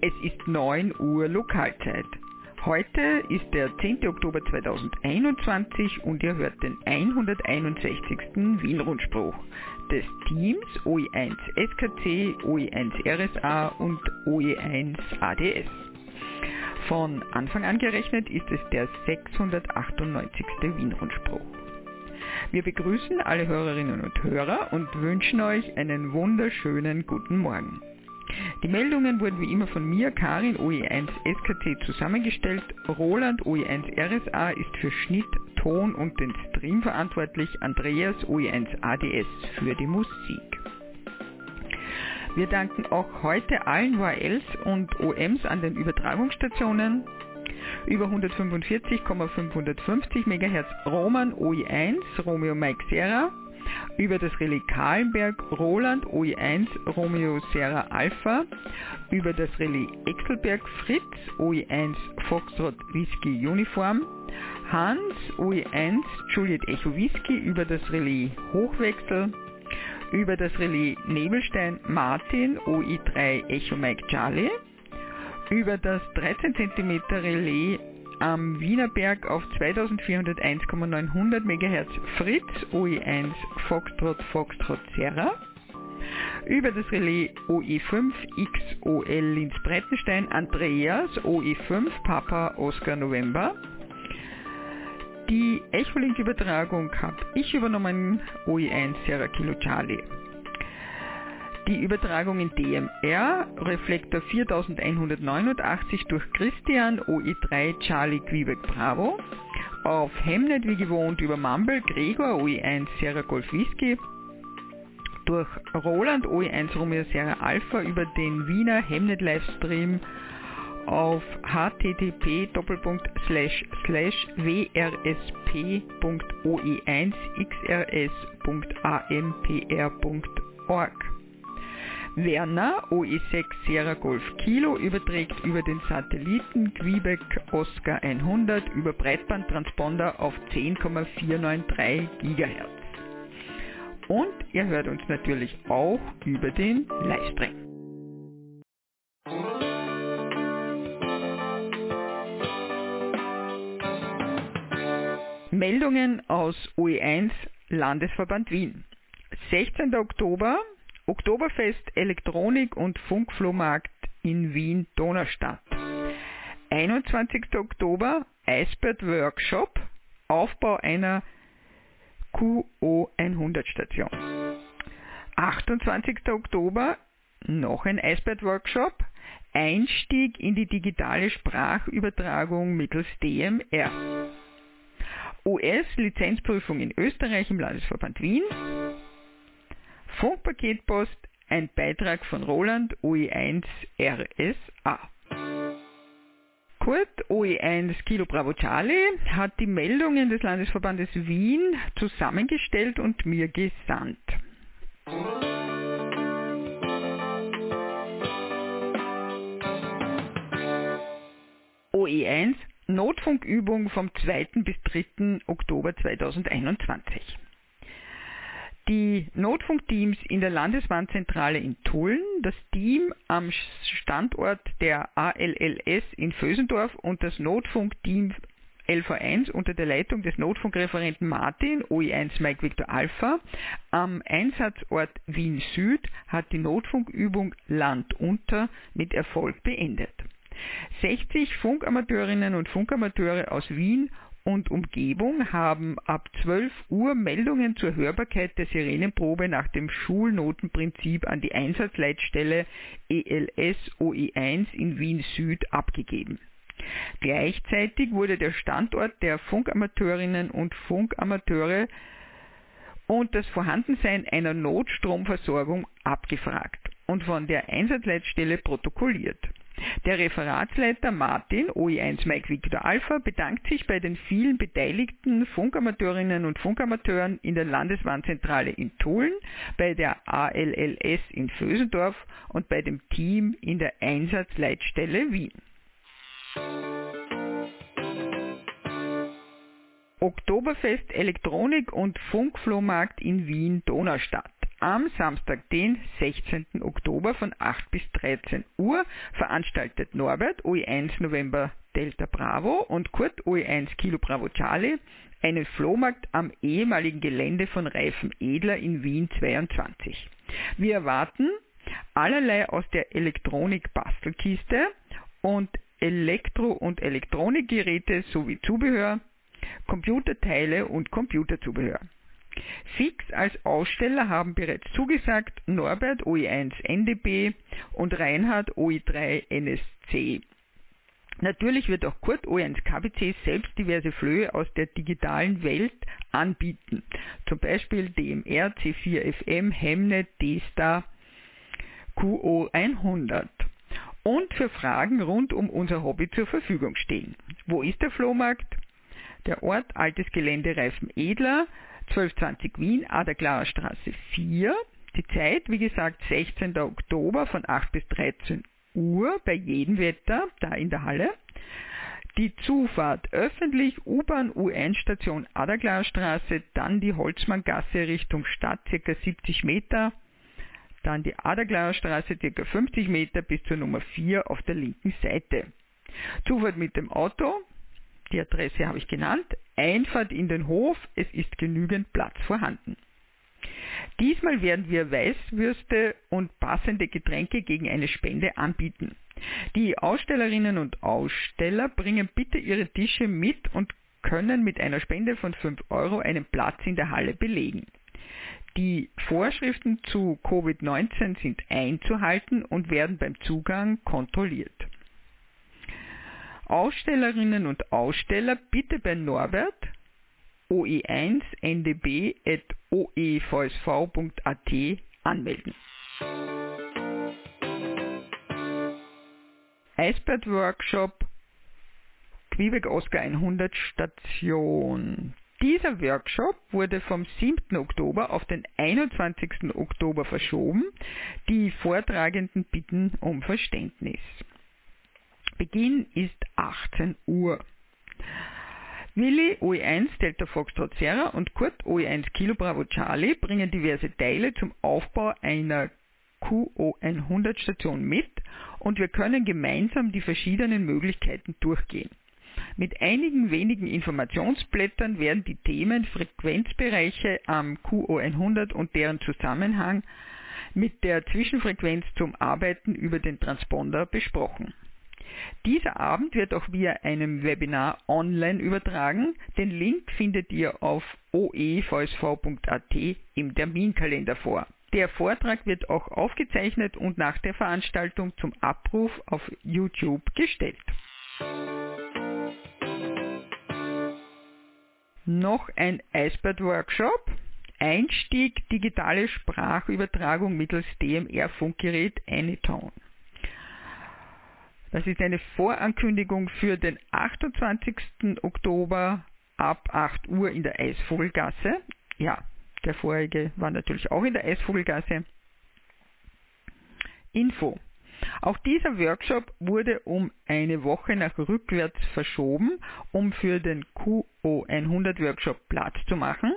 Es ist 9 Uhr Lokalzeit. Heute ist der 10. Oktober 2021 und ihr hört den 161. Wien-Rundspruch des Teams OE1 SKC, OE1 RSA und OE1 ADS. Von Anfang an gerechnet ist es der 698. Wien-Rundspruch. Wir begrüßen alle Hörerinnen und Hörer und wünschen euch einen wunderschönen guten Morgen. Die Meldungen wurden wie immer von mir, Karin OE1 SKT zusammengestellt. Roland OE1 RSA ist für Schnitt, Ton und den Stream verantwortlich. Andreas OE1 ADS für die Musik. Wir danken auch heute allen ORLs und OMs an den Übertragungsstationen über 145,550 MHz Roman OE1 Romeo Mike Sierra über das Relais Kahlenberg Roland OE1 Romeo Sierra Alpha, über das Relais Exelberg Fritz OE1 Foxtrot Whisky Uniform, Hans OE1 Juliet Echo Whisky. Über das Relais Hochwechsel, über das Relais Nebelstein Martin OE3 Echo Mike Charlie, über das 13 cm Relais am Wienerberg auf 2401,900 MHz Fritz OE1 Foxtrot Foxtrot Serra, über das Relais OE5 XOL Linz Breitenstein Andreas OE5 Papa Oscar November. Die Echolink-Übertragung habe ich übernommen, OE1 Sierra Kilo Charlie. Die Übertragung in DMR, Reflektor 4189 durch Christian, OE3 Charlie Quebec Bravo. Auf Hemnet wie gewohnt über Mumble, Gregor, OE1 Sierra Golf Whisky. Durch Roland, OE1 Romeo Sierra Alpha über den Wiener Hemnet Livestream auf http wrse.oe1xrs.ampr.org. Werner OE6 Sierra Golf Kilo überträgt über den Satelliten Quebec Oscar 100 über Breitbandtransponder auf 10,493 GHz. Und ihr hört uns natürlich auch über den Livestream. Meldungen aus OE1 Landesverband Wien. 16. Oktober Oktoberfest Elektronik und Funkflohmarkt in Wien Donaustadt. 21. Oktober Eisbert Workshop Aufbau einer QO100 Station. 28. Oktober noch ein Eisbert Workshop Einstieg in die digitale Sprachübertragung mittels DMR. US-Lizenzprüfung in Österreich im Landesverband Wien. Funkpaketpost, ein Beitrag von Roland OE1 RSA. Kurt OE1 Kilo Bravo Charlie hat die Meldungen des Landesverbandes Wien zusammengestellt und mir gesandt. OE1 Notfunkübung vom 2. bis 3. Oktober 2021. Die Notfunkteams in der Landeswarnzentrale in Tulln, das Team am Standort der ALLS in Vösendorf und das Notfunkteam LV1 unter der Leitung des Notfunkreferenten Martin, OE1 Mike Victor Alpha, am Einsatzort Wien Süd hat die Notfunkübung Land unter mit Erfolg beendet. 60 Funkamateurinnen und Funkamateure aus Wien und Umgebung haben ab 12 Uhr Meldungen zur Hörbarkeit der Sirenenprobe nach dem Schulnotenprinzip an die Einsatzleitstelle ELS OE1 in Wien Süd abgegeben. Gleichzeitig wurde der Standort der Funkamateurinnen und Funkamateure und das Vorhandensein einer Notstromversorgung abgefragt und von der Einsatzleitstelle protokolliert. Der Referatsleiter Martin, OE1 Mike Victor Alpha, bedankt sich bei den vielen beteiligten Funkamateurinnen und Funkamateuren in der Landeswarnzentrale in Tulln, bei der ALLS in Vösendorf und bei dem Team in der Einsatzleitstelle Wien. Oktoberfest Elektronik und Funkflohmarkt in Wien Donaustadt. Am Samstag, den 16. Oktober von 8 bis 13 Uhr veranstaltet Norbert OE1 November Delta Bravo und Kurt OE1 Kilo Bravo Charlie einen Flohmarkt am ehemaligen Gelände von Reifen Edler in Wien 22. Wir erwarten allerlei aus der Elektronik-Bastelkiste und Elektro- und Elektronikgeräte sowie Zubehör, Computerteile und Computerzubehör. Fix als Aussteller haben bereits zugesagt Norbert OE1 NDB und Reinhard OE3 NSC. Natürlich wird auch Kurt OE1 KBC selbst diverse Flöhe aus der digitalen Welt anbieten, zum Beispiel DMR, C4FM, Hemnet, D-Star, QO100 und für Fragen rund um unser Hobby zur Verfügung stehen. Wo ist der Flohmarkt? Der Ort Altes Gelände Reifen Edler, 1220 Wien, Aderklauer Straße 4. Die Zeit, wie gesagt, 16. Oktober von 8 bis 13 Uhr bei jedem Wetter, da in der Halle. Die Zufahrt öffentlich U-Bahn U1-Station Aderklauer Straße, dann die Holzmanngasse Richtung Stadt, ca. 70 Meter, dann die Aderklauer Straße, ca. 50 Meter bis zur Nummer 4 auf der linken Seite. Zufahrt mit dem Auto, die Adresse habe ich genannt. Einfahrt in den Hof, es ist genügend Platz vorhanden. Diesmal werden wir Weißwürste und passende Getränke gegen eine Spende anbieten. Die Ausstellerinnen und Aussteller bringen bitte ihre Tische mit und können mit einer Spende von 5 Euro einen Platz in der Halle belegen. Die Vorschriften zu Covid-19 sind einzuhalten und werden beim Zugang kontrolliert. Ausstellerinnen und Aussteller bitte bei Norbert oe1ndb.oevsv.at anmelden. Eisbert Workshop Quebec Oscar 100 Station. Dieser Workshop wurde vom 7. Oktober auf den 21. Oktober verschoben. Die Vortragenden bitten um Verständnis. Beginn ist 18 Uhr. Willi OE1 Delta Foxtrot Sierra und Kurt OE1 Kilo Bravo Charlie bringen diverse Teile zum Aufbau einer QO100 Station mit und wir können gemeinsam die verschiedenen Möglichkeiten durchgehen. Mit einigen wenigen Informationsblättern werden die Themen Frequenzbereiche am QO100 und deren Zusammenhang mit der Zwischenfrequenz zum Arbeiten über den Transponder besprochen. Dieser Abend wird auch via einem Webinar online übertragen. Den Link findet ihr auf oevsv.at im Terminkalender vor. Der Vortrag wird auch aufgezeichnet und nach der Veranstaltung zum Abruf auf YouTube gestellt. Noch ein Icebird-Workshop. Einstieg digitale Sprachübertragung mittels DMR-Funkgerät Anytone. Das ist eine Vorankündigung für den 28. Oktober ab 8 Uhr in der Eisvogelgasse. Ja, der vorige war natürlich auch in der Eisvogelgasse. Info. Auch dieser Workshop wurde um eine Woche nach rückwärts verschoben, um für den QO100 Workshop Platz zu machen.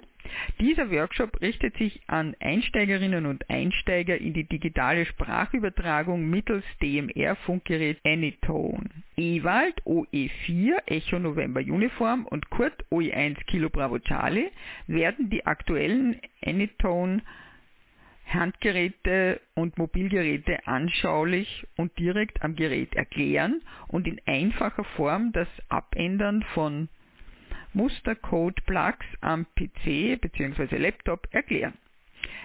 Dieser Workshop richtet sich an Einsteigerinnen und Einsteiger in die digitale Sprachübertragung mittels DMR-Funkgerät Anytone. Ewald OE4 Echo November Uniform und Kurt OE1 Kilo Bravo Charlie werden die aktuellen Anytone Handgeräte und Mobilgeräte anschaulich und direkt am Gerät erklären und in einfacher Form das Abändern von Mustercode-Plugs am PC bzw. Laptop erklären.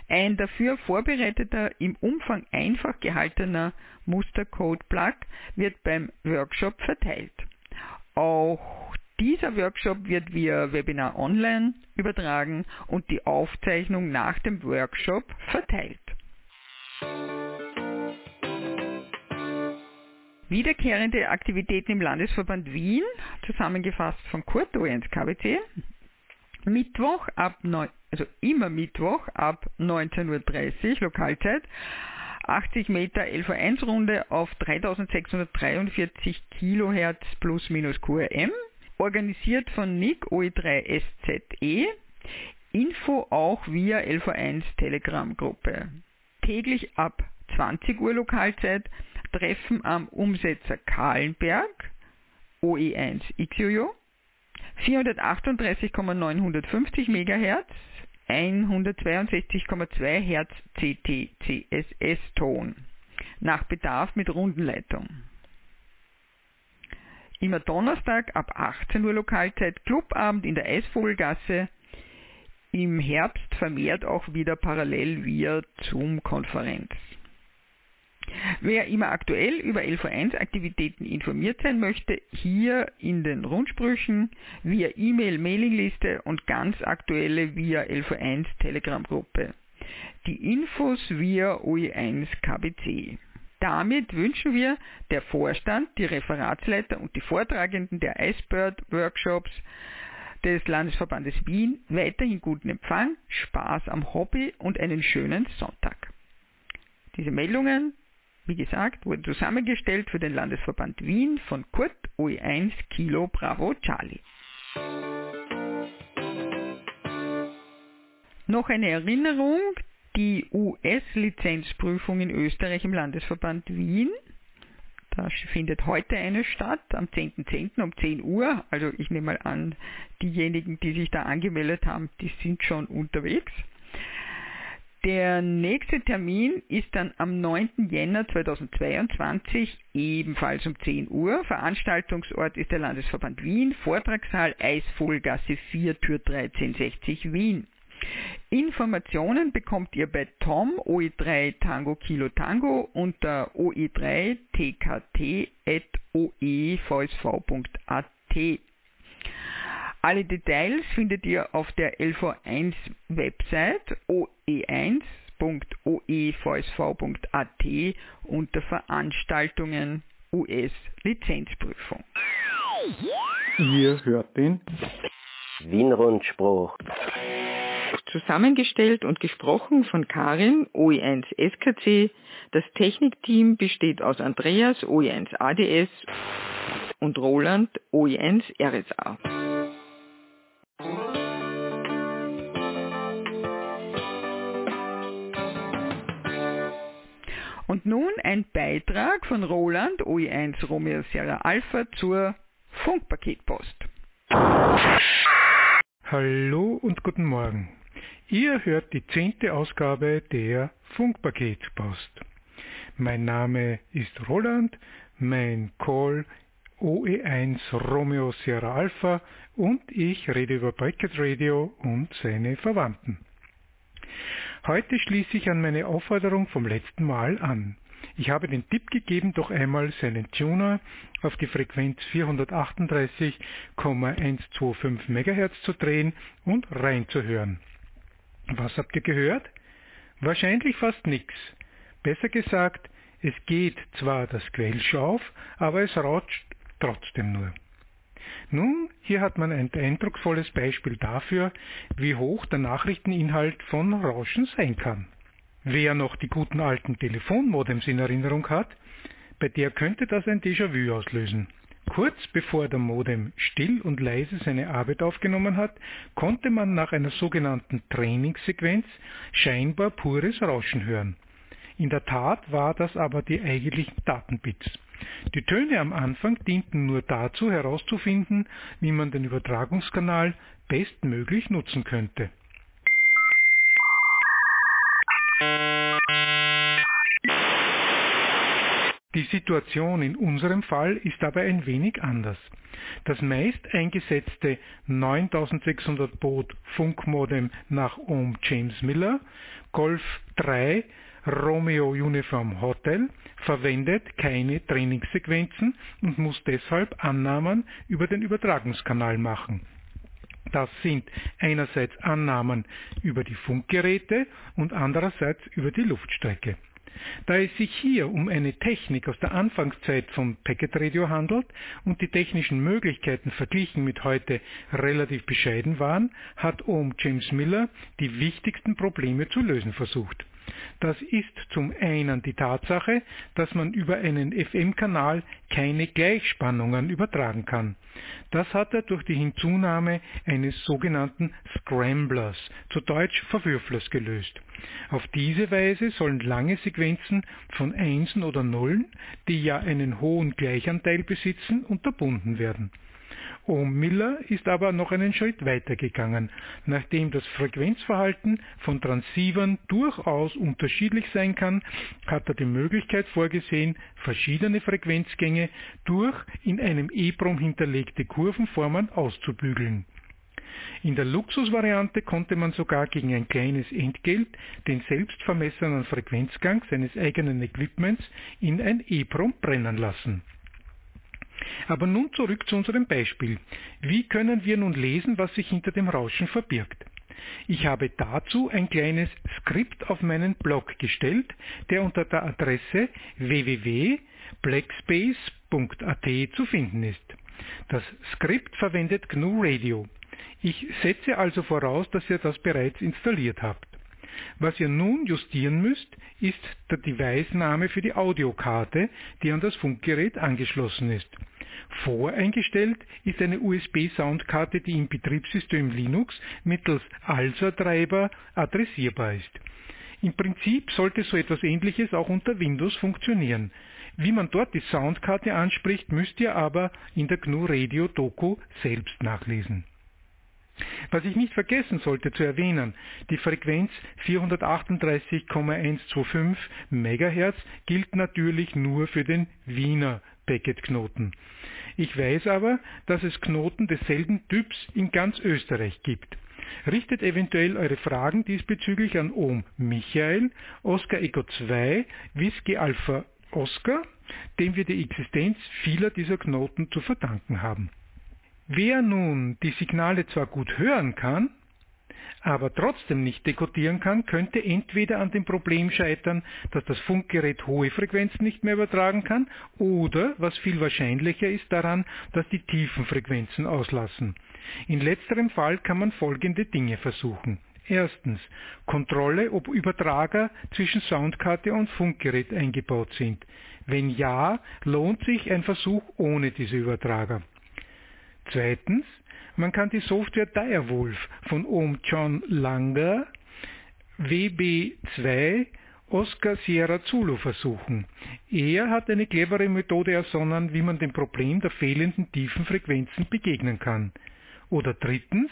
Ein dafür vorbereiteter, im Umfang einfach gehaltener Mustercode-Plug wird beim Workshop verteilt. Auch dieser Workshop wird via Webinar online übertragen und die Aufzeichnung nach dem Workshop verteilt. Wiederkehrende Aktivitäten im Landesverband Wien, zusammengefasst von Kurt OENS KBC. Mittwoch ab 9, also immer Mittwoch ab 19.30 Uhr Lokalzeit. 80 Meter LV1 Runde auf 3643 Kilohertz plus minus QRM. Organisiert von NIC OE3 SZE Info auch via LV1 Telegram-Gruppe. Täglich ab 20 Uhr Lokalzeit Treffen am Umsetzer Kahlenberg, OE1 XUJO, 438,950 MHz, 162,2 Hz CT CSS Ton, nach Bedarf mit Rundenleitung. Immer Donnerstag ab 18 Uhr Lokalzeit Clubabend in der Eisvogelgasse, im Herbst vermehrt auch wieder parallel via Zoom-Konferenz. Wer immer aktuell über LV1-Aktivitäten informiert sein möchte, hier in den Rundsprüchen via E-Mail, Mailingliste und ganz aktuelle via LV1 Telegram-Gruppe. Die Infos via OE1 KBC. Damit wünschen wir der Vorstand, die Referatsleiter und die Vortragenden der Icebird-Workshops des Landesverbandes Wien weiterhin guten Empfang, Spaß am Hobby und einen schönen Sonntag. Diese Meldungen wie gesagt, wurde zusammengestellt für den Landesverband Wien von Kurt OE1 Kilo Bravo Charlie. Noch eine Erinnerung, die US-Lizenzprüfung in Österreich im Landesverband Wien. Da findet heute eine statt, am 10.10. .10. um 10 Uhr. Also ich nehme mal an, diejenigen, die sich da angemeldet haben, die sind schon unterwegs. Der nächste Termin ist dann am 9. Jänner 2022, ebenfalls um 10 Uhr. Veranstaltungsort ist der Landesverband Wien, Vortragssaal Eisvogelgasse 4, Tür 1360 Wien. Informationen bekommt ihr bei Tom OE3 Tango Kilo Tango unter oe3 tkt.oevsv.at. Alle Details findet ihr auf der LV1 Website oe1.oevsv.at unter Veranstaltungen US Lizenzprüfung. Ihr hört den Wien-Rundspruch. Zusammengestellt und gesprochen von Karin, OE1 SKC. Das Technikteam besteht aus Andreas, OE1 ADS und Roland, OE1 RSA. Und nun ein Beitrag von Roland OE1 Romeo Sierra Alpha zur Funkpaketpost. Hallo und guten Morgen. Ihr hört die zehnte Ausgabe der Funkpaketpost. Mein Name ist Roland, mein Call OE1 Romeo Sierra Alpha und ich rede über Packet Radio und seine Verwandten. Heute schließe ich an meine Aufforderung vom letzten Mal an. Ich habe den Tipp gegeben, doch einmal seinen Tuner auf die Frequenz 438,125 MHz zu drehen und reinzuhören. Was habt ihr gehört? Wahrscheinlich fast nichts. Besser gesagt, es geht zwar das Quellsch auf, aber es rauscht trotzdem nur. Nun, hier hat man ein eindrucksvolles Beispiel dafür, wie hoch der Nachrichteninhalt von Rauschen sein kann. Wer noch die guten alten Telefonmodems in Erinnerung hat, bei der könnte das ein Déjà-vu auslösen. Kurz bevor der Modem still und leise seine Arbeit aufgenommen hat, konnte man nach einer sogenannten Trainingssequenz scheinbar pures Rauschen hören. In der Tat war das aber die eigentlichen Datenbits. Die Töne am Anfang dienten nur dazu herauszufinden, wie man den Übertragungskanal bestmöglich nutzen könnte. Die Situation in unserem Fall ist aber ein wenig anders. Das meist eingesetzte 9600 Baud Funkmodem nach Ohm James Miller, Golf 3 Romeo Uniform Hotel verwendet keine Trainingssequenzen und muss deshalb Annahmen über den Übertragungskanal machen. Das sind einerseits Annahmen über die Funkgeräte und andererseits über die Luftstrecke. Da es sich hier um eine Technik aus der Anfangszeit von Packet Radio handelt und die technischen Möglichkeiten verglichen mit heute relativ bescheiden waren, hat Ohm James Miller die wichtigsten Probleme zu lösen versucht. Das ist zum einen die Tatsache, dass man über einen FM-Kanal keine Gleichspannungen übertragen kann. Das hat er durch die Hinzunahme eines sogenannten Scramblers, zu Deutsch Verwürflers, gelöst. Auf diese Weise sollen lange Sequenzen von Einsen oder Nullen, die ja einen hohen Gleichanteil besitzen, unterbunden werden. Ohm-Miller ist aber noch einen Schritt weiter gegangen. Nachdem das Frequenzverhalten von Transceivern durchaus unterschiedlich sein kann, hat er die Möglichkeit vorgesehen, verschiedene Frequenzgänge durch in einem EEPROM hinterlegte Kurvenformen auszubügeln. In der Luxusvariante konnte man sogar gegen ein kleines Entgelt den selbstvermessenen Frequenzgang seines eigenen Equipments in ein EEPROM brennen lassen. Aber nun zurück zu unserem Beispiel. Wie können wir nun lesen, was sich hinter dem Rauschen verbirgt? Ich habe dazu ein kleines Skript auf meinen Blog gestellt, der unter der Adresse www.blackspace.at zu finden ist. Das Skript verwendet GNU Radio. Ich setze also voraus, dass ihr das bereits installiert habt. Was ihr nun justieren müsst, ist der Device-Name für die Audiokarte, die an das Funkgerät angeschlossen ist. Voreingestellt ist eine USB-Soundkarte, die im Betriebssystem Linux mittels ALSA-Treiber adressierbar ist. Im Prinzip sollte so etwas ähnliches auch unter Windows funktionieren. Wie man dort die Soundkarte anspricht, müsst ihr aber in der GNU Radio Doku selbst nachlesen. Was ich nicht vergessen sollte zu erwähnen, die Frequenz 438,125 MHz gilt natürlich nur für den Wiener Packet-Knoten. Ich weiß aber, dass es Knoten desselben Typs in ganz Österreich gibt. Richtet eventuell eure Fragen diesbezüglich an Ohm Michael, Oscar Echo 2, Whisky Alpha Oscar, dem wir die Existenz vieler dieser Knoten zu verdanken haben. Wer nun die Signale zwar gut hören kann, aber trotzdem nicht dekodieren kann, könnte entweder an dem Problem scheitern, dass das Funkgerät hohe Frequenzen nicht mehr übertragen kann, oder, was viel wahrscheinlicher ist, daran, dass die tiefen Frequenzen auslassen. In letzterem Fall kann man folgende Dinge versuchen. Erstens Kontrolle, ob Übertrager zwischen Soundkarte und Funkgerät eingebaut sind. Wenn ja, lohnt sich ein Versuch ohne diese Übertrager. Zweitens, man kann die Software Direwolf von Ohm John Langer WB2 Oscar Sierra Zulu versuchen. Er hat eine clevere Methode ersonnen, wie man dem Problem der fehlenden tiefen Frequenzen begegnen kann. Oder drittens,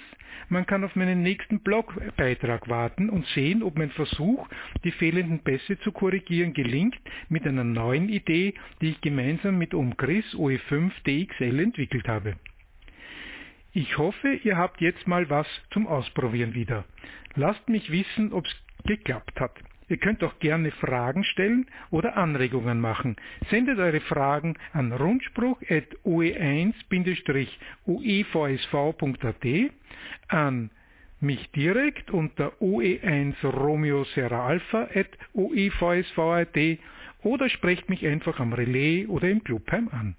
man kann auf meinen nächsten Blogbeitrag warten und sehen, ob mein Versuch, die fehlenden Pässe zu korrigieren, gelingt mit einer neuen Idee, die ich gemeinsam mit OMCHRIS OE5 DXL entwickelt habe. Ich hoffe, ihr habt jetzt mal was zum Ausprobieren wieder. Lasst mich wissen, ob's geklappt hat. Ihr könnt auch gerne Fragen stellen oder Anregungen machen. Sendet eure Fragen an rundspruch.oe1-uevsv.at, an mich direkt unter oe1 Romeo Serra Alpha at oevsv.at oder sprecht mich einfach am Relais oder im Clubheim an.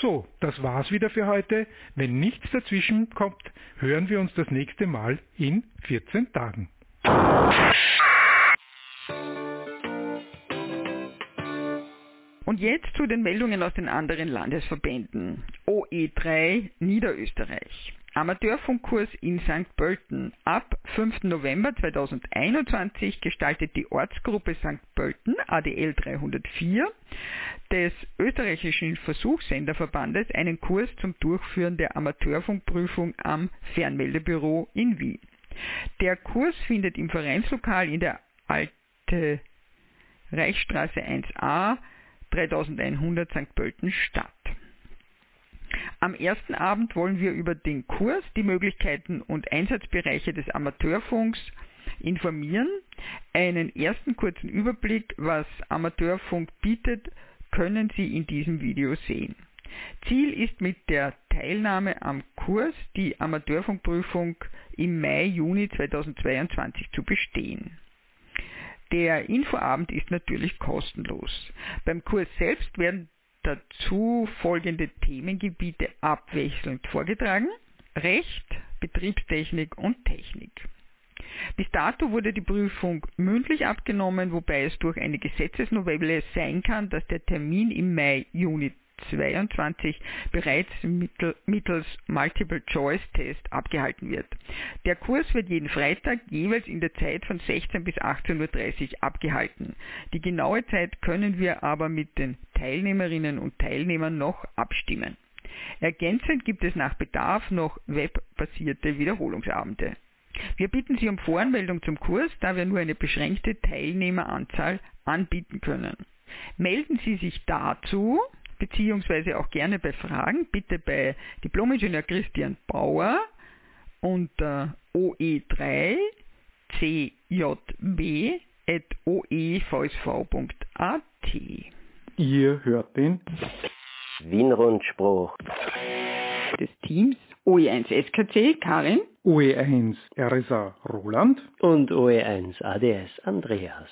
So, das war's wieder für heute. Wenn nichts dazwischen kommt, hören wir uns das nächste Mal in 14 Tagen. Und jetzt zu den Meldungen aus den anderen Landesverbänden. OE3 Niederösterreich. Amateurfunkkurs in St. Pölten. Ab 5. November 2021 gestaltet die Ortsgruppe St. Pölten ADL 304 des österreichischen Versuchssenderverbandes einen Kurs zum Durchführen der Amateurfunkprüfung am Fernmeldebüro in Wien. Der Kurs findet im Vereinslokal in der Alte Reichsstraße 1a 3100 St. Pölten statt. Am ersten Abend wollen wir über den Kurs, die Möglichkeiten und Einsatzbereiche des Amateurfunks informieren, einen ersten kurzen Überblick, was Amateurfunk bietet, können Sie in diesem Video sehen. Ziel ist mit der Teilnahme am Kurs die Amateurfunkprüfung im Mai, Juni 2022 zu bestehen. Der Infoabend ist natürlich kostenlos. Beim Kurs selbst werden dazu folgende Themengebiete abwechselnd vorgetragen. Recht, Betriebstechnik und Technik. Bis dato wurde die Prüfung mündlich abgenommen, wobei es durch eine Gesetzesnovelle sein kann, dass der Termin im Mai, Juni 22 bereits mittels Multiple-Choice-Test abgehalten wird. Der Kurs wird jeden Freitag jeweils in der Zeit von 16 bis 18.30 Uhr abgehalten. Die genaue Zeit können wir aber mit den Teilnehmerinnen und Teilnehmern noch abstimmen. Ergänzend gibt es nach Bedarf noch webbasierte Wiederholungsabende. Wir bitten Sie um Voranmeldung zum Kurs, da wir nur eine beschränkte Teilnehmeranzahl anbieten können. Melden Sie sich dazu beziehungsweise auch gerne bei Fragen, bitte bei Diplomingenieur Christian Bauer unter oe3 cjb.oevsv.at. Ihr hört den Wienrundspruch des Teams OE1 SKC Karin, OE1 RSA Roland und OE1 ADS Andreas.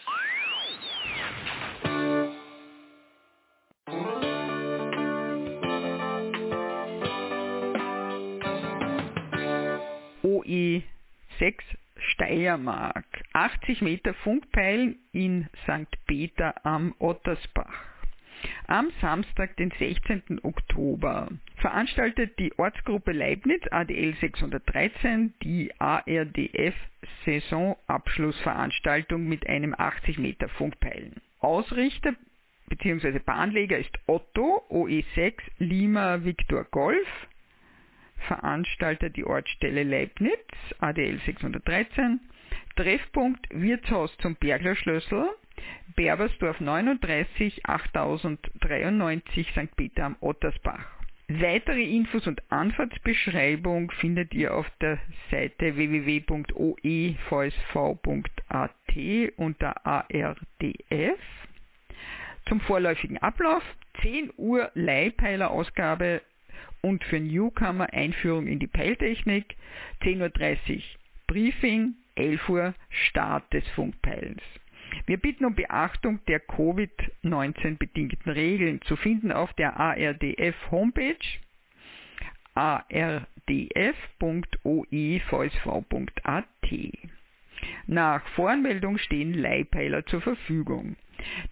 OE6 Steiermark, 80 Meter Funkpeilen in St. Peter am Ottersbach. Am Samstag, den 16. Oktober, veranstaltet die Ortsgruppe Leibniz ADL 613 die ARDF Saisonabschlussveranstaltung mit einem 80 Meter Funkpeilen. Ausrichter bzw. Bahnleger ist Otto OE6 Lima Victor Golf Veranstalter die Ortsstelle Leibniz, ADL 613, Treffpunkt Wirtshaus zum Berglerschlössl, Berbersdorf 39 8093 St. Peter am Ottersbach. Weitere Infos und Anfahrtsbeschreibung findet ihr auf der Seite www.oevsv.at unter ARDF. Zum vorläufigen Ablauf 10 Uhr Leihpeilerausgabe und für Newcomer Einführung in die Peiltechnik, 10.30 Uhr Briefing, 11 Uhr Start des Funkpeilens. Wir bitten um Beachtung der Covid-19 bedingten Regeln, zu finden auf der ARDF Homepage ardf.oevsv.at. Nach Voranmeldung stehen Leihpeiler zur Verfügung.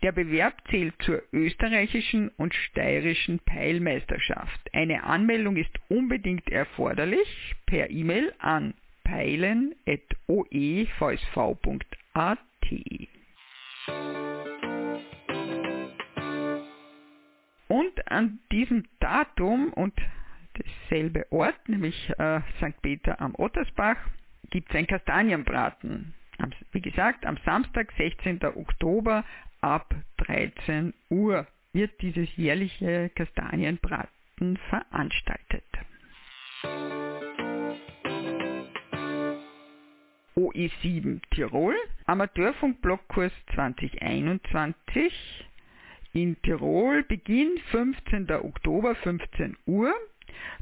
Der Bewerb zählt zur österreichischen und steirischen Peilmeisterschaft. Eine Anmeldung ist unbedingt erforderlich per E-Mail an peilen.oevsv.at. Und an diesem Datum und dasselbe Ort, nämlich äh, St. Peter am Ottersbach, gibt es ein Kastanienbraten. Wie gesagt, am Samstag, 16. Oktober ab 13 Uhr wird dieses jährliche Kastanienbraten veranstaltet. OE7 Tirol, Amateurfunkblockkurs 2021 in Tirol, Beginn 15. Oktober 15 Uhr.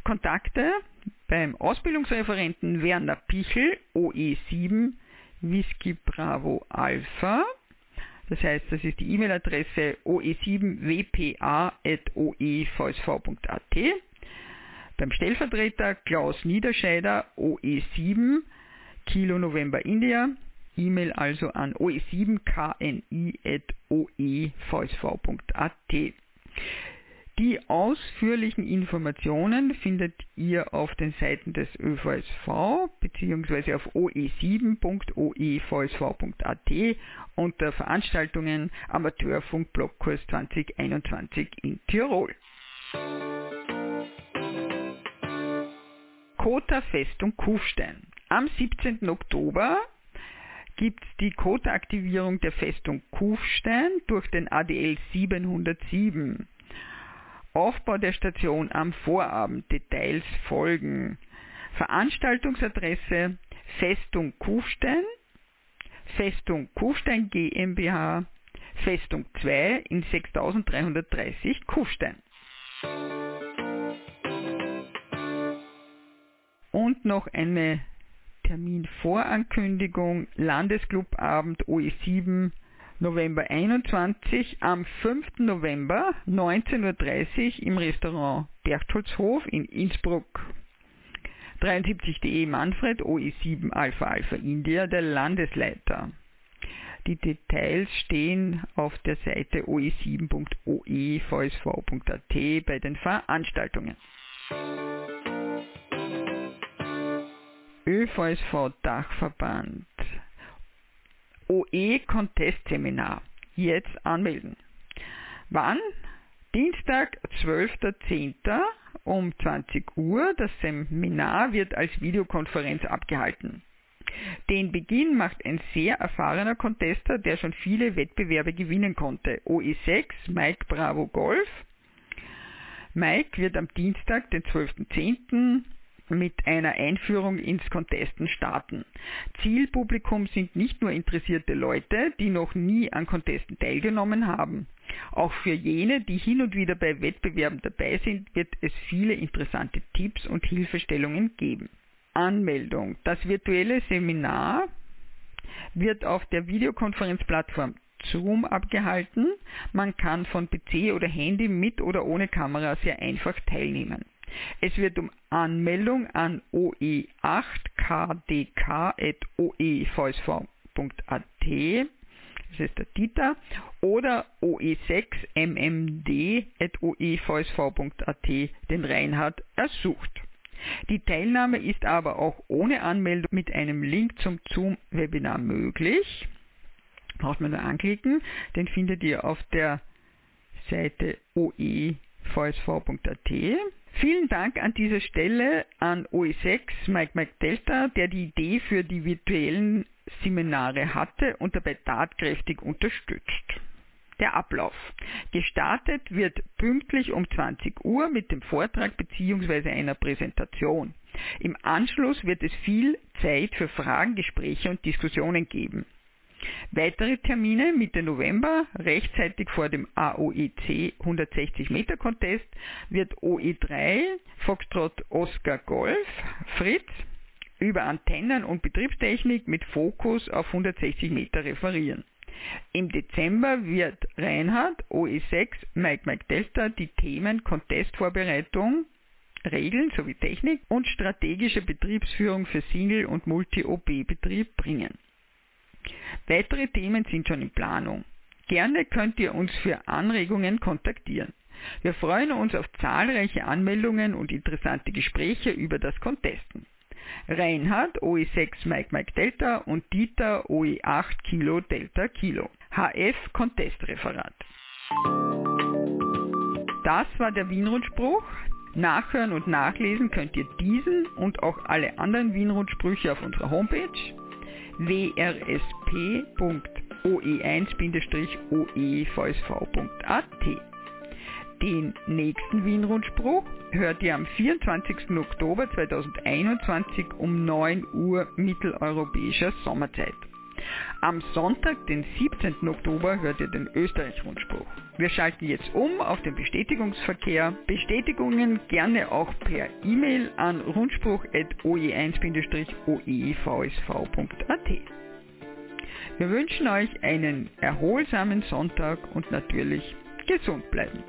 Kontakte beim Ausbildungsreferenten Werner Pichel, OE7 Whisky Bravo Alpha das heißt, das ist die E-Mail-Adresse oe7wpa.oevsv.at. Beim Stellvertreter Klaus Niederscheider OE7 Kilo November India. E-Mail also an oe7kni.oevsv.at. Die ausführlichen Informationen findet ihr auf den Seiten des ÖVSV bzw. auf oe7.oevsv.at unter Veranstaltungen Amateurfunk Blockkurs 2021 in Tirol. Kota Festung Kufstein. Am 17. Oktober gibt es die Kota-Aktivierung der Festung Kufstein durch den ADL 707. Aufbau der Station am Vorabend. Details folgen. Veranstaltungsadresse Festung Kufstein, Festung Kufstein GmbH, Festung 2 in 6330 Kufstein. Und noch eine Terminvorankündigung, Landesclubabend OE7 November 21 am 5. November 19.30 Uhr im Restaurant Berchtoldshof in Innsbruck. 73DE Manfred OE7 Alpha Alpha India der Landesleiter. Die Details stehen auf der Seite oe7.oevsv.at bei den Veranstaltungen. ÖVSV Dachverband OE Contest Seminar. Jetzt anmelden. Wann? Dienstag, 12.10. um 20 Uhr. Das Seminar wird als Videokonferenz abgehalten. Den Beginn macht ein sehr erfahrener Contester, der schon viele Wettbewerbe gewinnen konnte. OE6, Mike Bravo Golf. Mike wird am Dienstag, den 12.10 mit einer Einführung ins Contesten starten. Zielpublikum sind nicht nur interessierte Leute, die noch nie an Contesten teilgenommen haben. Auch für jene, die hin und wieder bei Wettbewerben dabei sind, wird es viele interessante Tipps und Hilfestellungen geben. Anmeldung. Das virtuelle Seminar wird auf der Videokonferenzplattform Zoom abgehalten. Man kann von PC oder Handy mit oder ohne Kamera sehr einfach teilnehmen. Es wird um Anmeldung an oe8kdk.oevsv.at, das ist der Dieter, oder oe6mmd.oevsv.at, den Reinhard ersucht. Die Teilnahme ist aber auch ohne Anmeldung mit einem Link zum Zoom-Webinar möglich. Braucht man nur anklicken, den findet ihr auf der Seite oevsv.at. Vielen Dank an dieser Stelle an OE6 Mike Mike Delta, der die Idee für die virtuellen Seminare hatte und dabei tatkräftig unterstützt. Der Ablauf. Gestartet wird pünktlich um 20 Uhr mit dem Vortrag bzw. einer Präsentation. Im Anschluss wird es viel Zeit für Fragen, Gespräche und Diskussionen geben. Weitere Termine Mitte November, rechtzeitig vor dem AOEC 160 Meter Contest, wird OE3 Foxtrot Oscar Golf Fritz über Antennen und Betriebstechnik mit Fokus auf 160 Meter referieren. Im Dezember wird Reinhard OE6 Mike Mike Delta die Themen Contestvorbereitung, Regeln sowie Technik und strategische Betriebsführung für Single- und Multi-OB-Betrieb bringen. Weitere Themen sind schon in Planung. Gerne könnt ihr uns für Anregungen kontaktieren. Wir freuen uns auf zahlreiche Anmeldungen und interessante Gespräche über das Contesten. Reinhard OE6 Mike Mike Delta und Dieter OE8 Kilo Delta Kilo. HF Contestreferat. Das war der Wienrundspruch. Nachhören und nachlesen könnt ihr diesen und auch alle anderen Wienrundsprüche auf unserer Homepage wrsp.oe1-oevsv.at. Den nächsten Wien-Rundspruch hört ihr am 24. Oktober 2021 um 9 Uhr mitteleuropäischer Sommerzeit. Am Sonntag, den 17. Oktober, hört ihr den Österreich-Rundspruch. Wir schalten jetzt um auf den Bestätigungsverkehr. Bestätigungen gerne auch per E-Mail an rundspruch.oe1-oevsv.at. Wir wünschen euch einen erholsamen Sonntag und natürlich gesund bleiben.